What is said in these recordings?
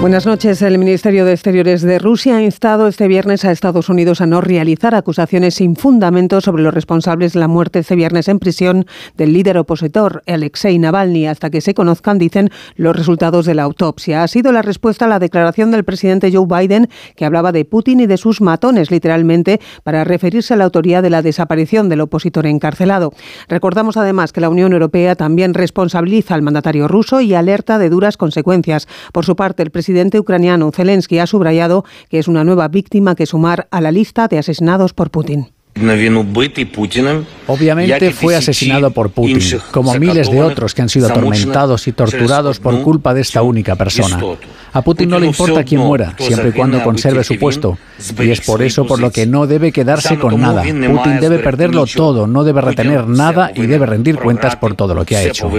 Buenas noches. El Ministerio de Exteriores de Rusia ha instado este viernes a Estados Unidos a no realizar acusaciones sin fundamento sobre los responsables de la muerte este viernes en prisión del líder opositor Alexei Navalny hasta que se conozcan, dicen, los resultados de la autopsia. Ha sido la respuesta a la declaración del presidente Joe Biden que hablaba de Putin y de sus matones, literalmente, para referirse a la autoría de la desaparición del opositor encarcelado. Recordamos además que la Unión Europea también responsabiliza al mandatario ruso y alerta de duras consecuencias. Por su parte, el presidente presidente ucraniano Zelensky ha subrayado que es una nueva víctima que sumar a la lista de asesinados por Putin. Obviamente fue asesinado por Putin, como miles de otros que han sido atormentados y torturados por culpa de esta única persona. A Putin no le importa quién muera, siempre y cuando conserve su puesto. Y es por eso por lo que no debe quedarse con nada. Putin debe perderlo todo, no debe retener nada y debe rendir cuentas por todo lo que ha hecho.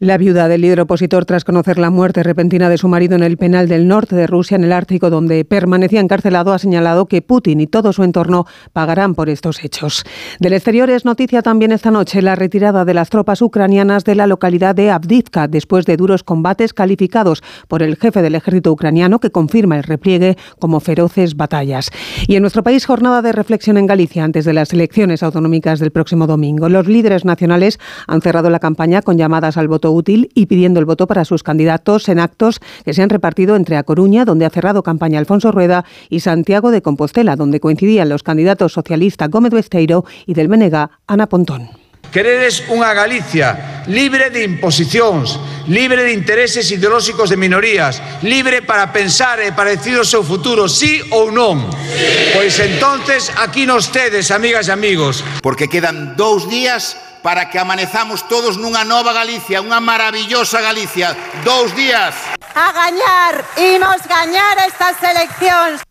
La viuda del líder opositor, tras conocer la muerte repentina de su marido en el penal del norte de Rusia, en el Ártico, donde permanecía encarcelado, ha señalado que Putin y todo su entorno pagarán por estos hechos. Del exterior es noticia también esta noche la retirada de las tropas ucranianas de la localidad de Avdivka, después de duros combates calificados por el jefe del ejército ucraniano, que confirma el repliegue como feroces batallas. Y en nuestro país, jornada de reflexión en Galicia antes de las elecciones autonómicas del próximo domingo. Los líderes nacionales han cerrado la campaña con llamadas al voto útil y pidiendo el voto para sus candidatos en actos que se han repartido entre A Coruña, donde ha cerrado campaña Alfonso Rueda, y Santiago de Compostela, donde coincidían los candidatos socialistas Gómez Besteiro y del Menega Ana Pontón. Queredes unha Galicia libre de imposicións, libre de intereses ideolóxicos de minorías, libre para pensar e para decidir o seu futuro, sí ou non. Sí. Pois entonces aquí nos tedes, amigas e amigos. Porque quedan dous días para que amanezamos todos nunha nova Galicia, unha maravillosa Galicia. Dous días. A gañar, imos gañar estas eleccións.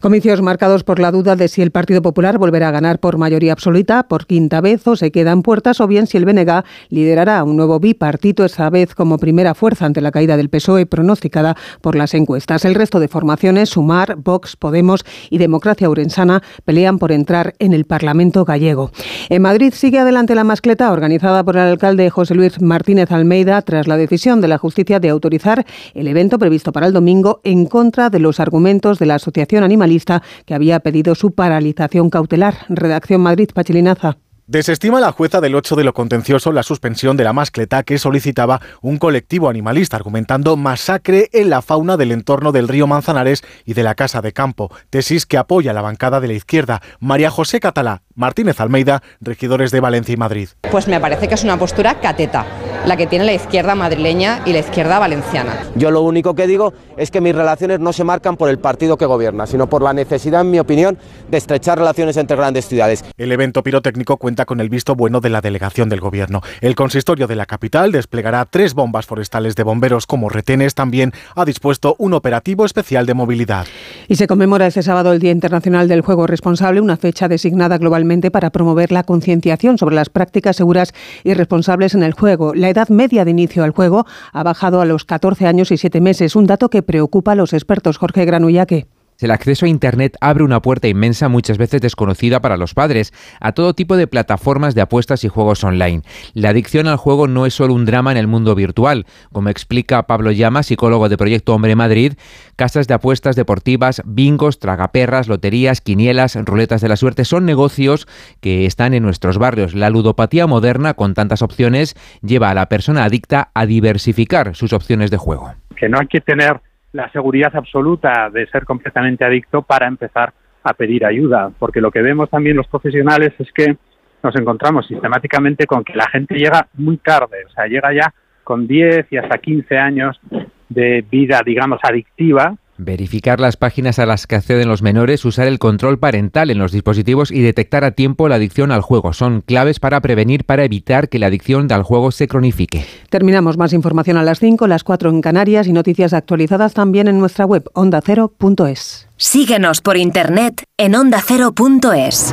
Comicios marcados por la duda de si el Partido Popular volverá a ganar por mayoría absoluta por quinta vez o se queda en puertas o bien si el BNG liderará un nuevo bipartito esta vez como primera fuerza ante la caída del PSOE pronosticada por las encuestas. El resto de formaciones, Sumar, Vox, Podemos y Democracia Urensana, pelean por entrar en el Parlamento gallego. En Madrid sigue adelante la mascleta organizada por el alcalde José Luis Martínez Almeida tras la decisión de la justicia de autorizar el evento previsto para el domingo en contra de los argumentos de la Asociación Animalista que había pedido su paralización cautelar. Redacción Madrid, Pachilinaza. Desestima la jueza del 8 de lo contencioso la suspensión de la mascleta que solicitaba un colectivo animalista, argumentando masacre en la fauna del entorno del río Manzanares y de la Casa de Campo, tesis que apoya la bancada de la izquierda. María José Catalá, Martínez Almeida, regidores de Valencia y Madrid. Pues me parece que es una postura cateta, la que tiene la izquierda madrileña y la izquierda valenciana. Yo lo único que digo es que mis relaciones no se marcan por el partido que gobierna, sino por la necesidad, en mi opinión, de estrechar relaciones entre grandes ciudades. El evento pirotécnico cuenta con el visto bueno de la delegación del Gobierno. El consistorio de la capital desplegará tres bombas forestales de bomberos como retenes. También ha dispuesto un operativo especial de movilidad. Y se conmemora este sábado el Día Internacional del Juego Responsable, una fecha designada globalmente para promover la concienciación sobre las prácticas seguras y responsables en el juego. La edad media de inicio al juego ha bajado a los 14 años y 7 meses, un dato que preocupa a los expertos. Jorge Granullaque. El acceso a Internet abre una puerta inmensa, muchas veces desconocida para los padres, a todo tipo de plataformas de apuestas y juegos online. La adicción al juego no es solo un drama en el mundo virtual. Como explica Pablo Llama, psicólogo de Proyecto Hombre Madrid, casas de apuestas deportivas, bingos, tragaperras, loterías, quinielas, ruletas de la suerte son negocios que están en nuestros barrios. La ludopatía moderna, con tantas opciones, lleva a la persona adicta a diversificar sus opciones de juego. Que no hay que tener la seguridad absoluta de ser completamente adicto para empezar a pedir ayuda, porque lo que vemos también los profesionales es que nos encontramos sistemáticamente con que la gente llega muy tarde, o sea, llega ya con 10 y hasta 15 años de vida, digamos, adictiva, Verificar las páginas a las que acceden los menores, usar el control parental en los dispositivos y detectar a tiempo la adicción al juego son claves para prevenir, para evitar que la adicción al juego se cronifique. Terminamos más información a las 5, las 4 en Canarias y noticias actualizadas también en nuestra web ondacero.es. Síguenos por internet en ondacero.es.